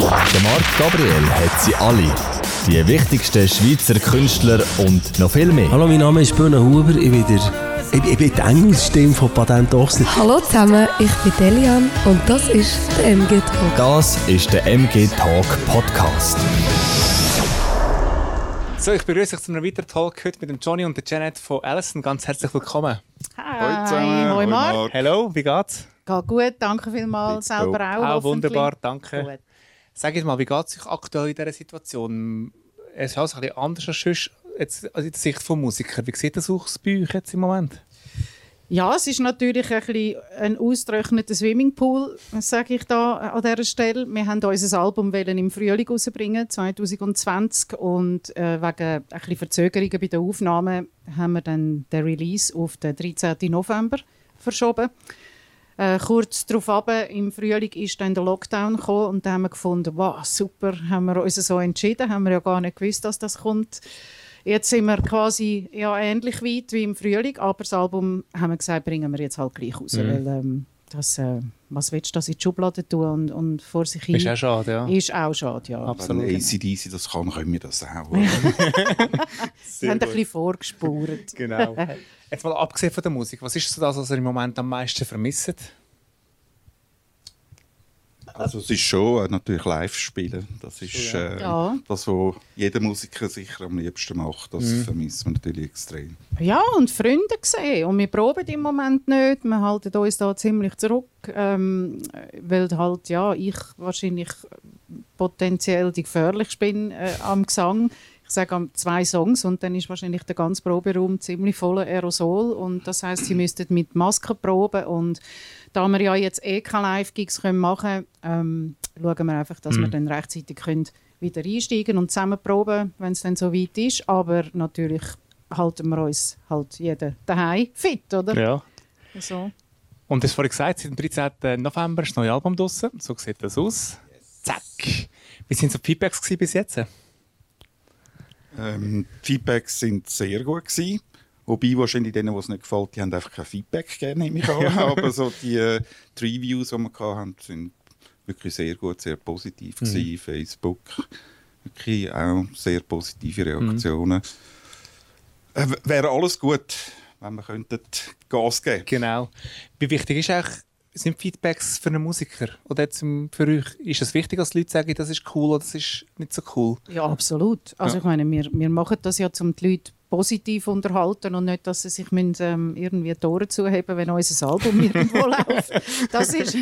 Der Marc Gabriel hat sie alle. Die wichtigsten Schweizer Künstler und noch viel mehr. Hallo, mein Name ist Böhne Huber. Ich bin, der, ich, ich bin die Engelsstimme von Patent Ochsner. Hallo zusammen, ich bin Delian und das ist der MG Talk. Das ist der MG Talk Podcast. So, ich begrüße euch zu einem weiteren Talk heute mit dem Johnny und der Janet von Allison. Ganz herzlich willkommen. Hi, zusammen. Hoi Marc. Hallo, wie geht's? Geht gut, danke vielmals. Selber auch. Auch wunderbar, danke. Gut. Sag jetzt mal, wie geht es euch aktuell in dieser Situation? Es ist alles ein bisschen anders als sonst, jetzt aus der Sicht von Musikern. Wie sieht das aus bei euch jetzt im Moment? Ja, es ist natürlich ein, bisschen ein ausgetrockneter Swimmingpool, sage ich da an dieser Stelle. Wir haben unser Album im Frühling rausbringen, 2020, und äh, wegen ein Verzögerungen bei der Aufnahme haben wir dann den Release auf den 13. November verschoben. Äh, kurz darauf im Frühling ist dann der Lockdown gekommen und da haben wir gefunden, wow, super, haben wir uns so entschieden, haben wir ja gar nicht gewusst, dass das kommt. Jetzt sind wir quasi ja, ähnlich weit wie im Frühling, aber das Album haben wir gesagt, bringen wir jetzt halt gleich raus, Mhm. weil ähm, das, äh, was willst du das in die Schublade tun und, und vor sich hin? Ist auch schade, ja. Ist auch schade, ja. Absolut. Wenn ACDC das kann, können wir das auch. Wir haben ein bisschen vorgespurt. Genau. Jetzt mal abgesehen von der Musik, was ist so das, was ihr im Moment am meisten vermisst? Also es ist schon äh, natürlich Live-Spielen. Das ist äh, Ja. das, was jeder Musiker sicher am liebsten macht. Das vermisst man natürlich extrem. Ja, und Freunde gesehen. Und wir proben im Moment nicht. Wir halten uns da ziemlich zurück, ähm, weil halt, ja, ich wahrscheinlich potenziell die gefährlichste bin äh, am Gesang. Ich sage zwei Songs und dann ist wahrscheinlich der ganze Proberaum ziemlich voller Aerosol. Und das heißt, sie müssten mit Maske proben. Und da wir ja jetzt eh keine Live-Gigs können machen können, ähm, schauen wir einfach, dass wir dann rechtzeitig können wieder einsteigen und zusammen proben, wenn es dann so weit ist. Aber natürlich halten wir uns halt jeder daheim fit, oder? Ja. So. Und das vorhin gesagt, seit dem 13. November ist das neue Album draussen. So sieht das aus. Zack. Wie sind so die Feedbacks bis jetzt? Ähm, die Feedbacks sind sehr gut gewesen. Wobei wahrscheinlich denen, die es nicht gefällt, die haben einfach kein Feedback gegeben, nehme ich an. Aber so die, äh, die Reviews, die wir hatten, sind wirklich sehr gut, sehr positiv gewesen. Facebook, wirklich auch sehr positive Reaktionen. Äh, w- Wäre alles gut, wenn wir könnten Gas geben Genau. Wie wichtig ist eigentlich, sind Feedbacks für einen Musiker? Oder jetzt für euch? Ist es wichtig, dass die Leute sagen, das ist cool oder das ist nicht so cool? Ja, absolut. Also Ja. ich meine, wir, wir machen das ja, um die Leute positiv unterhalten und nicht, dass sie sich müssen, ähm, irgendwie die Ohren zuheben wenn unser Album irgendwo läuft. Das ist,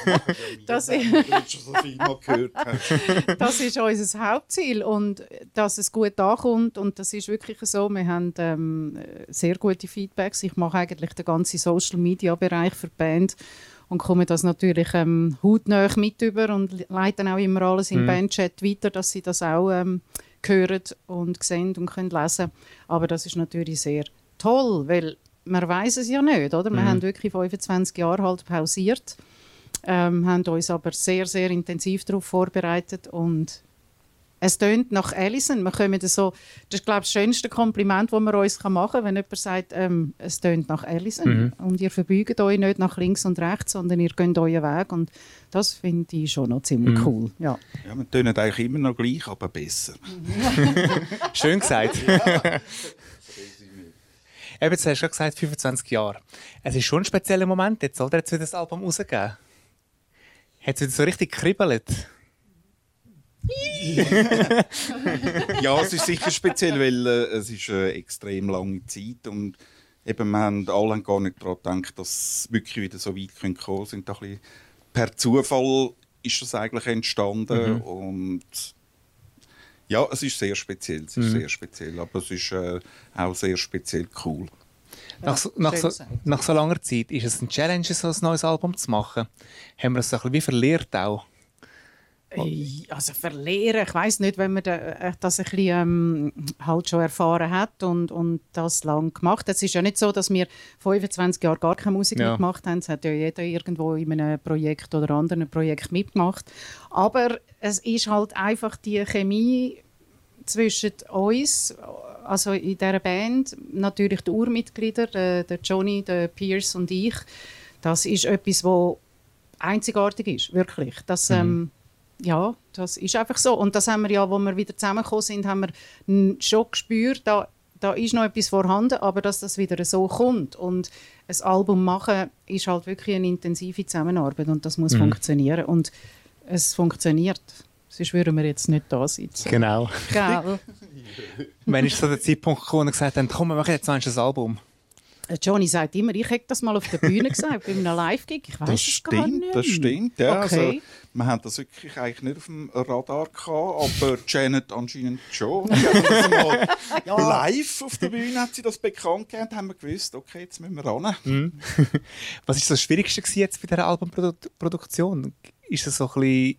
das ist, schon so viel mal gehört hast. das ist unser Hauptziel und dass es gut ankommt und das ist wirklich so. Wir haben ähm, sehr gute Feedbacks. Ich mache eigentlich den ganzen Social Media Bereich für die Band und komme das natürlich ähm, hautnah mit über und leite auch immer alles im Bandchat weiter, dass sie das auch ähm, hören und sehen und können lesen. Aber das ist natürlich sehr toll, weil man weiß es ja nicht, oder? Wir haben wirklich 25 Jahre halt pausiert ähm, haben uns aber sehr, sehr intensiv darauf vorbereitet und es tönt nach Alison. Wir kommen so, das ist, glaube ich, das schönste Kompliment, das man uns machen kann, wenn jemand sagt, ähm, es tönt nach Alison. Und ihr verbeugt euch nicht nach links und rechts, sondern ihr geht euren Weg. Und das finde ich schon noch ziemlich cool. Ja. Ja, wir tönen eigentlich immer noch gleich, aber besser. Schön gesagt. Eben, jetzt hast du ja gesagt, 25 Jahre. Es ist schon ein spezieller Moment jetzt, oder? Jetzt wird das Album rausgegeben. Hat es wieder so richtig kribbelt? Ja, es ist sicher speziell, weil äh, es ist eine extrem lange Zeit und eben, wir haben alle gar nicht daran gedacht, dass es wirklich wieder so weit kommen können. Sind da ein bisschen per Zufall ist das eigentlich entstanden und ja, es ist sehr speziell, es ist sehr speziell, aber es ist äh, auch sehr speziell cool. Nach, so, nach, so, nach so langer Zeit ist es ein Challenge, so ein neues Album zu machen. Haben wir es ein bisschen wie verliert auch? Äh, Also verlieren, ich weiß nicht, wenn man äh, das ein bisschen ähm, halt schon erfahren hat und, und das lang gemacht hat. Es ist ja nicht so, dass wir 25 Jahre gar keine Musik Ja. mehr gemacht haben. Es hat ja jeder irgendwo in einem Projekt oder anderen Projekt mitgemacht. Aber es ist halt einfach die Chemie zwischen uns, also in dieser Band, natürlich die Urmitglieder, der, der Johnny, der Pierce und ich, das ist etwas, was einzigartig ist, wirklich. Das, ähm, ja, das ist einfach so. Und das haben wir ja, wo wir wieder zusammengekommen sind, haben wir schon gespürt, da, da ist noch etwas vorhanden, aber dass das wieder so kommt. Und ein Album machen ist halt wirklich eine intensive Zusammenarbeit und das muss mhm. funktionieren. Und es funktioniert. Sonst würden wir jetzt nicht da sitzen. Genau. Gell? Wann ist so der Zeitpunkt gekommen, wo er gesagt hat, komm, wir machen jetzt ein Album? Äh, Johnny sagt immer, ich hätte das mal auf der Bühne gesagt, bei einem Live-Gig. Ich weiß das stimmt, gar nicht. Das stimmt, ja. Okay. Also, wir haben das wirklich eigentlich nicht auf dem Radar gehabt, aber Janet anscheinend schon. Ja. Live auf der Bühne hat sie das bekannt gegeben haben wir gewusst, okay, jetzt müssen wir ran. Mhm. Was war das Schwierigste jetzt bei dieser Albumproduktion? Ist das so ein bisschen,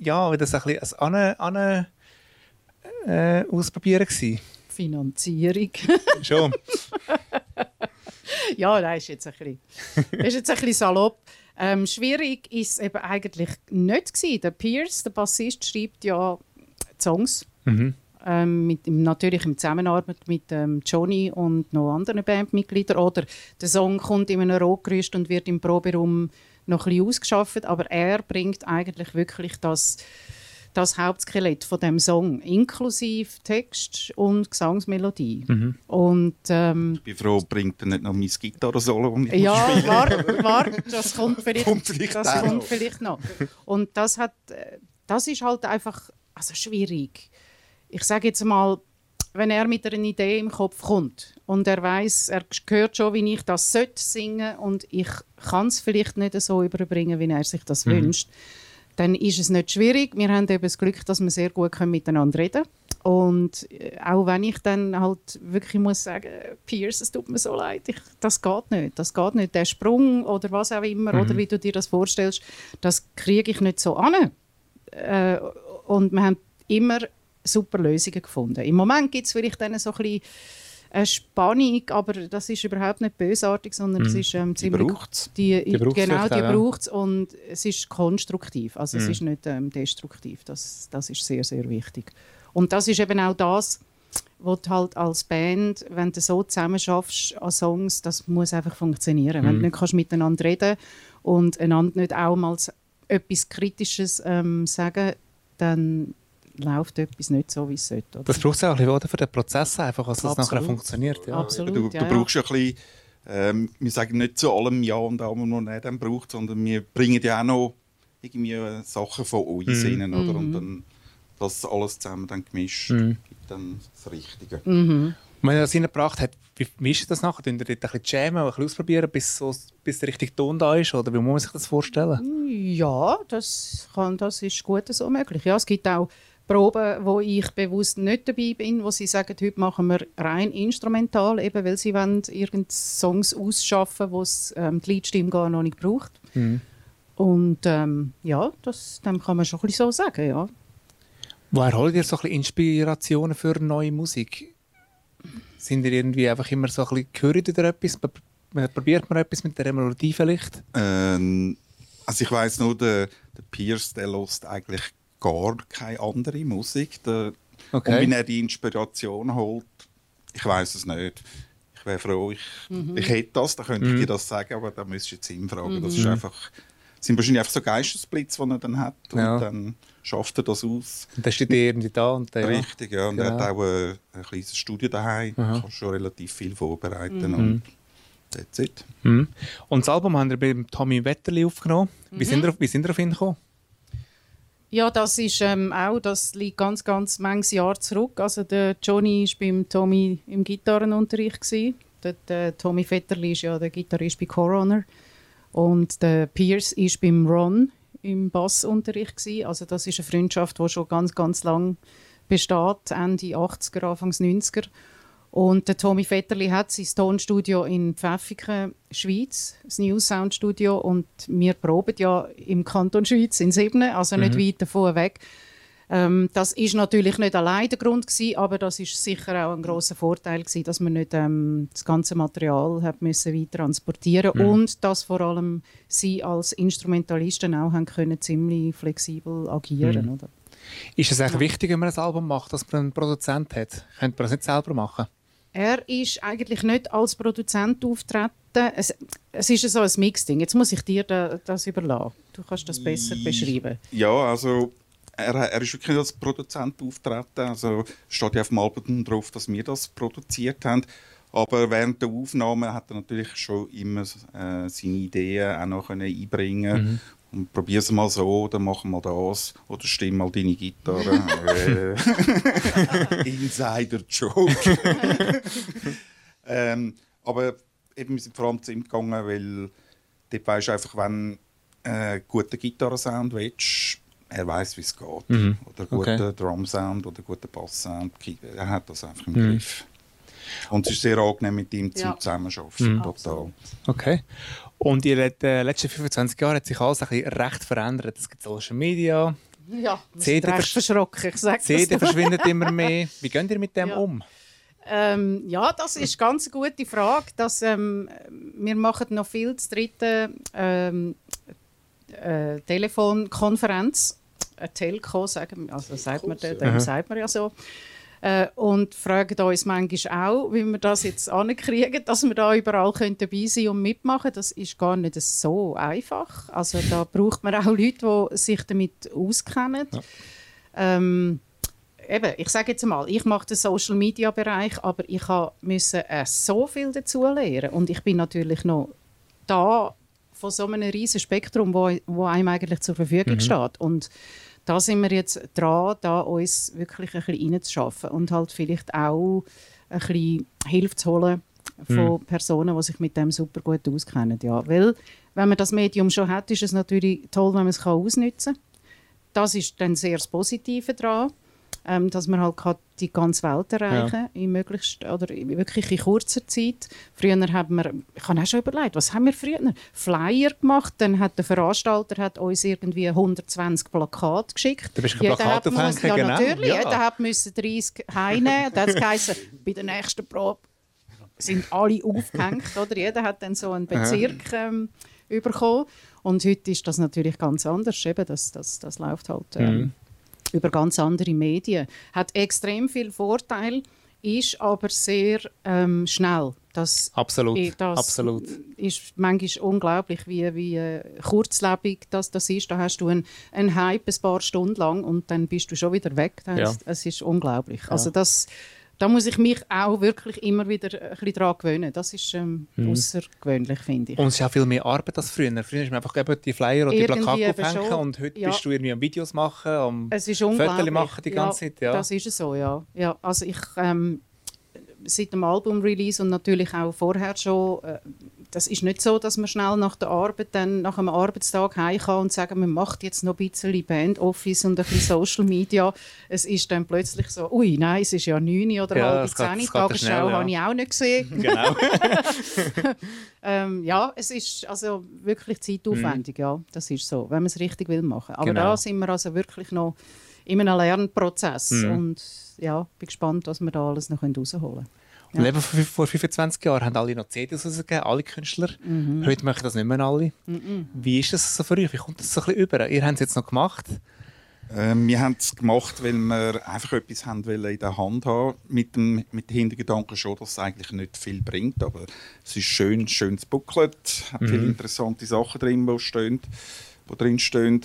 ja, war das ein bisschen an, äh, Ausprobieren gewesen? Finanzierung. schon. ja, das ist jetzt ein bisschen, ist jetzt ein bisschen salopp. Ähm, schwierig ist es eben eigentlich nicht gewesen. Der Pierce, der Bassist, schreibt ja Songs. Mhm. Ähm, mit, natürlich in Zusammenarbeit mit ähm, Johnny und noch anderen Bandmitgliedern. Oder der Song kommt in einem Rockgerüst und wird im Proberaum noch ein bisschen ausgeschafft. Aber er bringt eigentlich wirklich das das Hauptskelett von dem Song, inklusive Text und Gesangsmelodie. Mhm. Und, ähm, ich bin froh, bringt er nicht noch mein Gitarre-Solo Ja, warte, warte, das kommt vielleicht, kommt vielleicht, das kommt noch. vielleicht noch. Und das, hat, äh, das ist halt einfach also schwierig. Ich sage jetzt mal, wenn er mit einer Idee im Kopf kommt und er weiß, er hört schon, wie ich das sollte singen und ich kann es vielleicht nicht so überbringen, wie er sich das mhm. wünscht, dann ist es nicht schwierig. Wir haben eben das Glück, dass wir sehr gut miteinander reden können. Und äh, auch wenn ich dann halt wirklich muss sagen, Pierce, es tut mir so leid, ich, das geht nicht, das geht nicht. Der Sprung oder was auch immer, mhm. oder wie du dir das vorstellst, das kriege ich nicht so an. Äh, und wir haben immer super Lösungen gefunden. Im Moment gibt es vielleicht dann so ein bisschen eine Spannung, aber das ist überhaupt nicht bösartig, sondern mhm. es ist ähm, ziemlich... Die braucht die, die Genau, die braucht es und es ist konstruktiv, also mhm. es ist nicht ähm, destruktiv. Das, das ist sehr, sehr wichtig. Und das ist eben auch das, was du halt als Band, wenn du so zusammen schaffst an Songs, das muss einfach funktionieren. Mhm. Wenn du nicht kannst miteinander reden und einander nicht auch mal etwas Kritisches ähm, sagen, dann läuft etwas nicht so, wie es sollte. Oder? Das braucht es auch ein bisschen für den Prozess, einfach, dass das nachher funktioniert. Ja. Absolut, du, ja, du brauchst ja ein bisschen, ähm, wir sagen nicht zu allem Ja und allem, was man dann braucht, sondern wir bringen ja auch noch irgendwie Sachen von uns mhm. rein, oder? Und mhm. dann das alles zusammen dann gemischt mhm. gibt dann das Richtige. Mhm. Und wenn er das reingebracht hat, wie, wie ist das nachher? Tun ihr dort ein bisschen jammen, ein bisschen ausprobieren, bis, so, bis der richtige Ton da ist? Oder wie muss man sich das vorstellen? Ja, das, kann, das ist gut so möglich. Ja, es gibt auch Proben, wo ich bewusst nicht dabei bin, wo sie sagen, heute machen wir rein instrumental, eben weil sie wollen irgend Songs ausschaffen, wo es ähm, die Liedstimme gar noch nicht braucht. Mhm. Und ähm, ja, das dem kann man schon ein bisschen so sagen, ja. Woher holt ihr so ein bisschen Inspirationen für neue Musik? Sind ihr irgendwie einfach immer so ein bisschen gehört oder etwas? Probiert man etwas mit der Melodie vielleicht? Ähm, also ich weiss nur, der, der Pierce, der lost eigentlich gar keine andere Musik. Der, okay. Und wenn er die Inspiration holt, ich weiß es nicht. Ich wäre froh, ich, mhm. ich hätte das, dann könnte mhm. ich dir das sagen, aber da müsstest du jetzt ihn fragen. Mhm. Das ist einfach, sind wahrscheinlich einfach so Geistesblitze, die er dann hat. Und ja. dann schafft er das aus. Und dann steht er irgendwie da. Und dann, Richtig, ja. Und genau. er hat auch ein, ein kleines Studio daheim. Aha. kann schon relativ viel vorbereiten. Mhm. Und that's it. Mhm. Und das Album haben wir bei Tommy Wetterli aufgenommen. Wie, sind wir, wie sind wir auf ihn gekommen? Ja, das ist ähm, auch, das liegt ganz, ganz manches Jahr zurück. Also der Johnny war beim Tommy im Gitarrenunterricht. Der, der Tommy Vetterli ist ja der Gitarrist bei Coroner. Und der Pierce war beim Ron im Bassunterricht. Also das ist eine Freundschaft, die schon ganz, ganz lang besteht, Ende 80er, Anfangs 90er. Und der Tommy Vetterli hat sein Tonstudio in Pfäffiken, Schweiz, das New Sound Studio. Und wir proben ja im Kanton Schweiz in Siebne, also nicht mhm. weit davon weg. Ähm, das ist natürlich nicht allein der Grund gewesen, aber das ist sicher auch ein großer Vorteil gewesen, dass man nicht ähm, das ganze Material hat müssen weiter transportieren mhm. und dass vor allem sie als Instrumentalisten auch haben können ziemlich flexibel agieren, mhm. oder? Ist es eigentlich ja. wichtig, wenn man ein Album macht, dass man einen Produzent hat? Könnte man das nicht selber machen? Er ist eigentlich nicht als Produzent auftreten. Es, es ist so ein Mixding. Jetzt muss ich dir da, das überlassen. Du kannst das besser beschreiben. Ja, also er, er ist wirklich als Produzent auftreten. Also steht ja auf dem Album drauf, dass wir das produziert haben. Aber während der Aufnahme hat er natürlich schon immer äh, seine Ideen auch noch können einbringen mhm. Und probier es mal so, dann machen wir das. Oder stimm mal deine Gitarre. Insider-Joke. ähm, aber eben, wir sind vor allem zu ihm gegangen, weil dort weisst du einfach, wenn du äh, guten Gitarrensound willst, er weiß, wie es geht. Mhm. Oder guten okay. Drum-Sound oder guten Bass-Sound. Er hat das einfach im mhm. Griff. Und es ist sehr angenehm, mit ihm ja. zusammenzuarbeiten. Mhm. Total. Okay. Und in den letzten 25 Jahren hat sich alles ein bisschen recht verändert. Es gibt Social Media. Ja, CD recht verschrocken, ich sage CD verschwindet immer mehr. Wie geht ihr mit dem ja. um? Ähm, ja, das ist ganz eine gute Frage. Dass, ähm, wir machen noch viel das dritte ähm, äh, Telefonkonferenz, eine Telco, sagen, also sagt man, dem sagt man ja so. Äh, und fragen uns manchmal auch, wie wir das jetzt ankriegen, dass wir da überall dabei sein und mitmachen Das ist gar nicht so einfach. Also da braucht man auch Leute, die sich damit auskennen. Ja. Ähm, eben, ich sage jetzt mal, ich mache den Social Media Bereich, aber ich musste äh, so viel dazu lernen und ich bin natürlich noch da von so einem riesen Spektrum, wo, wo einem eigentlich zur Verfügung mhm. steht. Und da sind wir jetzt dran, da uns wirklich ein bisschen reinzuschaffen und halt vielleicht auch ein bisschen Hilfe zu holen von mhm. Personen, die sich mit dem super gut auskennen. Ja, weil, wenn man das Medium schon hat, ist es natürlich toll, wenn man es ausnutzen kann. Das ist dann sehr das Positive daran ähm, dass man halt kann die ganze Welt erreichen ja. in möglichst oder wirklich in kurzer Zeit. Früher haben wir, ich habe auch schon überlegt, was haben wir früher? Flyer gemacht, dann hat der Veranstalter hat uns irgendwie 120 Plakate geschickt. Du bist ein Plakat aufhängen, ja, genau. natürlich. Ja. Jeder hat müssen 30 heine. Da hat es bei der nächsten Probe sind alle aufgehängt, oder? Jeder hat dann so einen Bezirk ähm, bekommen. Und heute ist das natürlich ganz anders. Eben, das, das, das läuft halt ähm, mhm über ganz andere Medien. Hat extrem viel Vorteil, ist aber sehr ähm, schnell. Das, absolut, das absolut. ist manchmal unglaublich, wie, wie äh, kurzlebig das, das ist. Da hast du einen, einen Hype ein paar Stunden lang und dann bist du schon wieder weg. Das, ja. Es ist unglaublich. Ja. Also das da muss ich mich auch wirklich immer wieder ein bisschen daran gewöhnen. Das ist ähm, mhm. außergewöhnlich, finde ich. Und es ist auch viel mehr Arbeit als früher. Früher ist man einfach eben die Flyer oder die Plakate aufhängen und heute ja. bist du irgendwie am Videos machen, am Fotos machen die ganze ja, Zeit. Ja, das ist so, ja. ja also ich, ähm, seit dem Album-Release und natürlich auch vorher schon äh, das ist nicht so, dass man schnell nach der Arbeit, dann nach einem Arbeitstag heim kann und sagen, man macht jetzt noch ein bisschen Band-Office und ein bisschen Social Media. Es ist dann plötzlich so, ui, nein, es ist ja 9 oder ja, halb 10 Uhr, Tagesschau ja. habe ich auch nicht gesehen. Genau. ähm, ja, es ist also wirklich zeitaufwendig, mhm. ja, das ist so, wenn man es richtig will machen. Aber genau. da sind wir also wirklich noch in einem Lernprozess mhm. und ja, bin gespannt, was wir da alles noch rausholen können. Ja. Und eben vor 25 Jahren haben alle noch CDs rausgegeben, alle Künstler. Mhm. Heute machen das nicht mehr alle. Mhm. Wie ist das so für euch? Wie kommt das so ein bisschen über? Ihr habt es jetzt noch gemacht. Ähm, wir haben es gemacht, weil wir einfach etwas haben in der Hand haben mit dem, mit dem Hintergedanken schon, dass es eigentlich nicht viel bringt. Aber es ist schön, schönes Booklet, hat mhm. viele interessante Sachen drin, die, stehen, die drin stehen.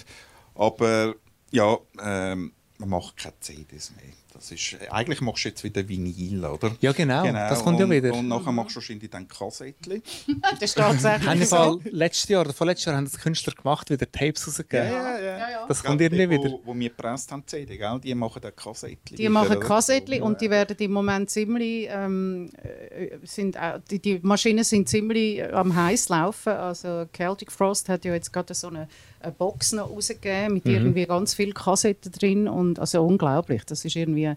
Aber ja, ähm, man macht keine CDs mehr. Das ist, eigentlich machst du jetzt wieder Vinyl, oder? Ja, genau. genau. Das kommt und, ja wieder. Und nachher machst du wahrscheinlich dann Kassettchen. das ist tatsächlich so. letztes Jahr oder vorletztes Jahr haben das Künstler gemacht, wieder Tapes rausgegeben. Ja, ja, ja. ja, Das kommt irgendwie wieder. Wo, wo wir gepresst haben, CD, gell? die machen dann Kassettchen. Die machen Kassettchen und die werden im Moment ziemlich, ähm, äh, sind, die, die Maschinen sind ziemlich am heiß laufen. Also Celtic Frost hat ja jetzt gerade so eine eine Box noch rausgegeben mit mhm. irgendwie ganz vielen Kassetten drin und also unglaublich. Das ist irgendwie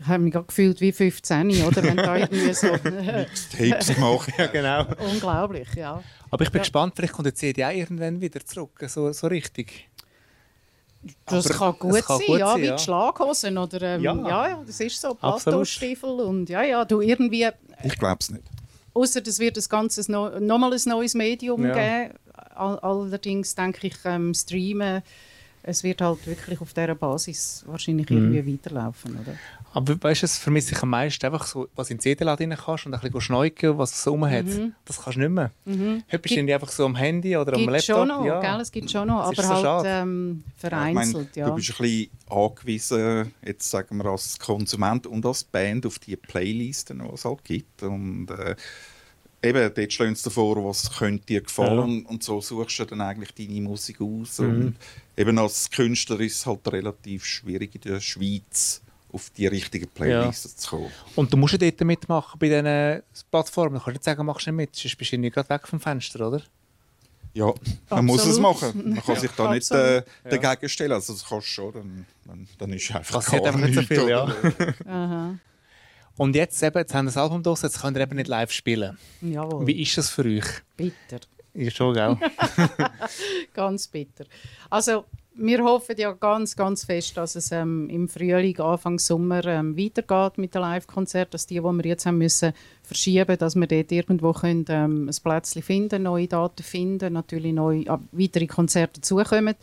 ich habe mich gefühlt wie 15, oder? Wenn da irgendwie so Tapes gemacht. ja, genau. Unglaublich, ja. Aber ich bin ja. gespannt, vielleicht kommt die CD auch irgendwann wieder zurück, so, so richtig. Das Aber kann gut kann sein, gut ja, sein, wie die Schlaghosen oder ähm, ja. ja. ja, das ist so, Plateaustiefel und ja, ja, du irgendwie... Ich glaube es nicht. Außer es wird das Ganze no, nochmal ein neues Medium ja. geben. Allerdings denke ich, ähm, Streamen es wird halt wirklich auf dieser Basis wahrscheinlich Mhm. irgendwie weiterlaufen, oder? Aber weißt du, es vermisse ich am meisten einfach so, was in den CD-Laden rein kannst und ein bisschen schneuken, was es so rum hat. Das kannst du nicht mehr. Heute bist du einfach so am Handy oder am Mhm. Gibt Laptop. schon noch, ja. gell? Es gibt schon noch, Das aber so halt ähm, Ich meine, vereinzelt, ja. Du bist ein bisschen angewiesen, jetzt sagen wir als Konsument und als Band, auf die Playlisten, die es halt gibt. Und äh, eben, dort stehen sie davor, was könnte dir gefallen. Und so suchst du dann eigentlich deine Musik aus. Mhm. Und eben als Künstler ist es halt relativ schwierig in der Schweiz auf die richtigen Playlisten zu kommen. Und du musst ja dort mitmachen bei diesen Plattformen. Du kannst nicht sagen, machst du nicht mit, sonst bist du nicht gerade weg vom Fenster, oder? Ja, man muss es Absolut. machen. Man kann sich da nicht äh, Absolut. dagegen stellen. Also das kannst du schon, dann, dann, dann ist einfach Passiert gar einfach nicht so viel, ja. Und jetzt eben, jetzt haben wir das Album draussen, jetzt könnt ihr eben nicht live spielen. Jawohl, Wie ist das für euch? bitter. Ja, schon, gell? Ganz bitter. Also, wir hoffen ja ganz, ganz fest, dass es ähm, im Frühling, Anfang Sommer ähm, weitergeht mit den Live-Konzerten, dass die, die wir jetzt haben müssen verschieben, dass wir dort irgendwo können, ähm, ein Plätzchen finden, neue Daten finden, natürlich neue, äh, weitere Konzerte dazukommen,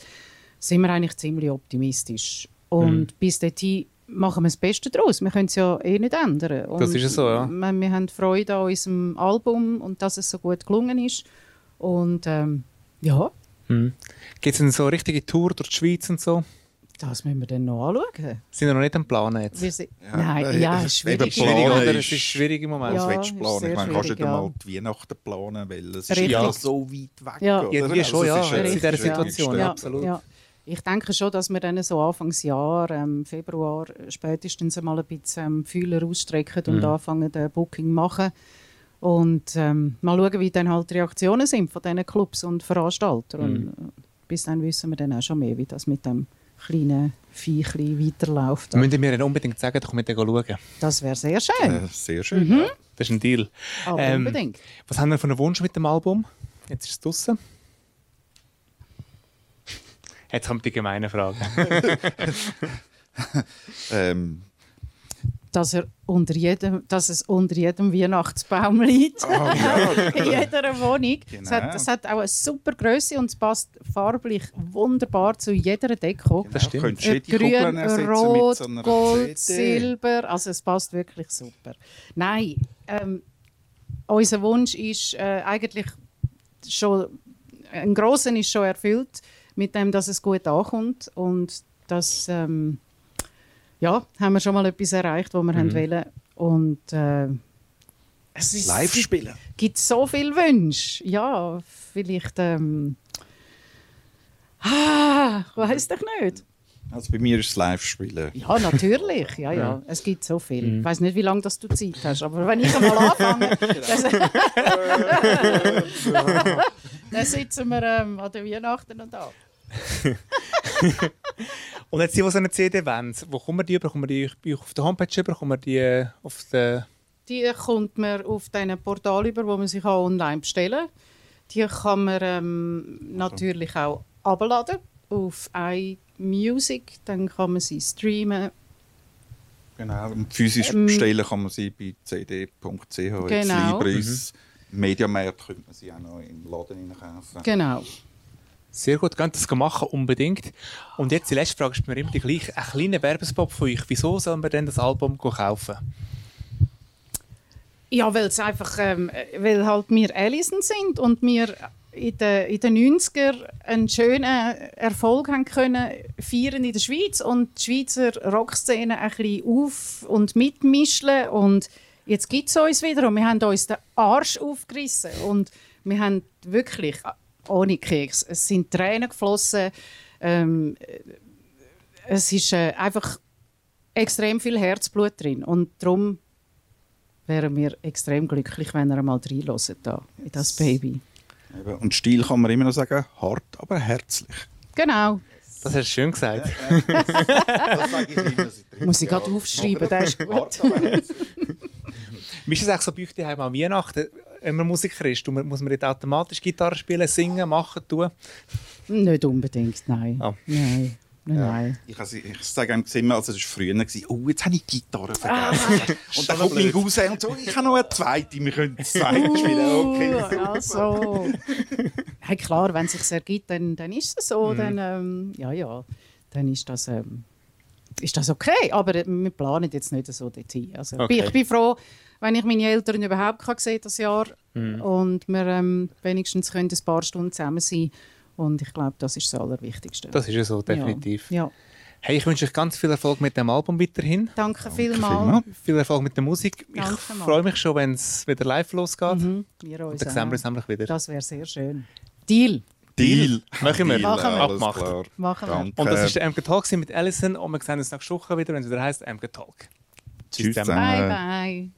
sind wir eigentlich ziemlich optimistisch. Und bis dorthin machen wir das Beste daraus. Wir können es ja eh nicht ändern. Und Das ist ja so, ja. Wir, wir haben Freude an unserem Album und dass es so gut gelungen ist. Und ähm, ja, Hm. Gibt es denn so eine richtige Tour durch die Schweiz und so? Das müssen wir dann noch anschauen. Sind wir noch nicht am Planen jetzt? Wir sind, Ja, nein, ja, ist schwierig. Schwierig, oder? ist- Es ist schwierig im Moment. Ja, was willst du ist planen? Ich meine, kannst du nicht schwierig, einmal die Weihnachten planen, weil es ist ja so weit weg. Ja. oder? Ja, schon, ja. ist, äh, in dieser Situation, ja. ja, absolut. Ja. Ich denke schon, dass wir dann so Anfangsjahr, ähm, Februar, spätestens einmal ein bisschen ähm, Fühler ausstrecken und anfangen, den Booking machen. Und ähm, mal schauen, wie dann halt die Reaktionen sind von diesen Clubs und Veranstaltern. Und äh, bis dann wissen wir dann auch schon mehr, wie das mit dem kleinen Viechli weiterläuft. Ihr mir dann unbedingt sagen, doch mit schauen. Das wäre sehr schön. Äh, sehr schön. Mhm. Das ist ein Deal. Aber ähm, unbedingt. Was haben wir für einen Wunsch mit dem Album? Jetzt ist es draussen. Jetzt kommt die gemeine Frage. Ähm, dass, er unter jedem, dass es unter jedem Weihnachtsbaum liegt. In jeder Wohnung. Es, Genau. hat, es hat auch eine super Größe und es passt farblich wunderbar zu jeder Deko. Das stimmt. Kugeln Grün, Rot, mit so Gold, CD? Silber. Also es passt wirklich super. Nein, ähm, unser Wunsch ist äh, eigentlich schon, ein grosser ist schon erfüllt, mit dem, dass es gut ankommt und dass ähm, ja, haben wir schon mal etwas erreicht, was wir Mhm. haben wollen. Und äh, es ist, Live spielen. gibt so viele Wünsche. Ja, vielleicht. Ähm, ah, ich weiß doch nicht. Also bei mir ist es Live-Spielen. Ja, natürlich. Ja, ja. Es gibt so viel. Ich weiß nicht, wie lange das du Zeit hast, aber wenn ich einmal anfange, dann, dann sitzen wir ähm, an den Weihnachten und da. Und jetzt die, die so eine CD wollen, wo kommen wir die über? Kommen wir die bei euch auf der Homepage über? Kommen wir die äh, auf der... Die kommt man auf diesen Portal über, wo man sich auch online bestellen kann. Die kann man ähm, natürlich auch abladen auf iMusic. Dann kann man sie streamen. Genau. Und physisch Ähm, bestellen kann man sie bei cd.ch. Genau. Libris. Mediamarkt könnte man sie auch noch im Laden kaufen. Genau. Sehr gut, das machen, unbedingt. Und jetzt die letzte Frage ist mir immer die gleiche. Ein kleiner Werbespot von euch. Wieso sollen wir denn das Album kaufen? Ja, weil es einfach, ähm, äh, weil halt wir Allison sind und wir in den, in den 90er einen schönen Erfolg haben können feiern in der Schweiz und die Schweizer Rockszene ein bisschen auf- und mitmischen und jetzt gibt es uns wieder und wir haben uns den Arsch aufgerissen und wir haben wirklich, ohne Keks, es sind Tränen geflossen, ähm, äh, es ist äh, einfach extrem viel Herzblut drin und darum wären wir extrem glücklich, wenn ihr einmal reinhört da in das Baby. Und Stil kann man immer noch sagen, hart, aber herzlich. Genau. Das hast du schön gesagt. Das sage ich immer Muss ich gerade aufschreiben, der ist gut. Wie ist es eigentlich so bei euch daheim an Weihnachten? Wenn man Musiker ist, man- muss man nicht automatisch Gitarre spielen, singen, machen, tun? Nicht unbedingt, nein. Ah. Nein. Nein, nein. Ich, also, ich sage einem immer, also es war früher, gewesen, oh, jetzt habe ich die Gitarre vergessen. und dann kommt mein Cousin und so, ich habe noch eine zweite, wir können das zweite spielen. Okay, Uh, also. hey, klar, wenn es sich ergibt, dann, dann ist es so. Mhm. Dann, ähm, ja, ja, dann ist das, ähm, ist das okay. Aber wir planen jetzt nicht so dorthin. Also, Okay. ich bin froh, wenn ich meine Eltern überhaupt kann sehen das Jahr Mhm. und wir ähm, wenigstens können ein paar Stunden zusammen sein Und ich glaube, das ist das Allerwichtigste. Das ist ja so, definitiv. Ja. ja. Hey, ich wünsche euch ganz viel Erfolg mit dem Album weiterhin. Danke, vielmals. vielmals. Viel Erfolg mit der Musik. Danke ich freue mich schon, wenn es wieder live losgeht. Mhm. Wir Und uns dann sehen wir uns nämlich wieder. Das wäre sehr schön. Deal. Deal. Machen wir. Deal, Machen wir. klar. Machen wir. Und das ist der MK Talk mit Alison und wir sehen uns nächste Woche wieder, wenn es wieder heißt MK Talk. Tschüss Bye, zusammen. bye.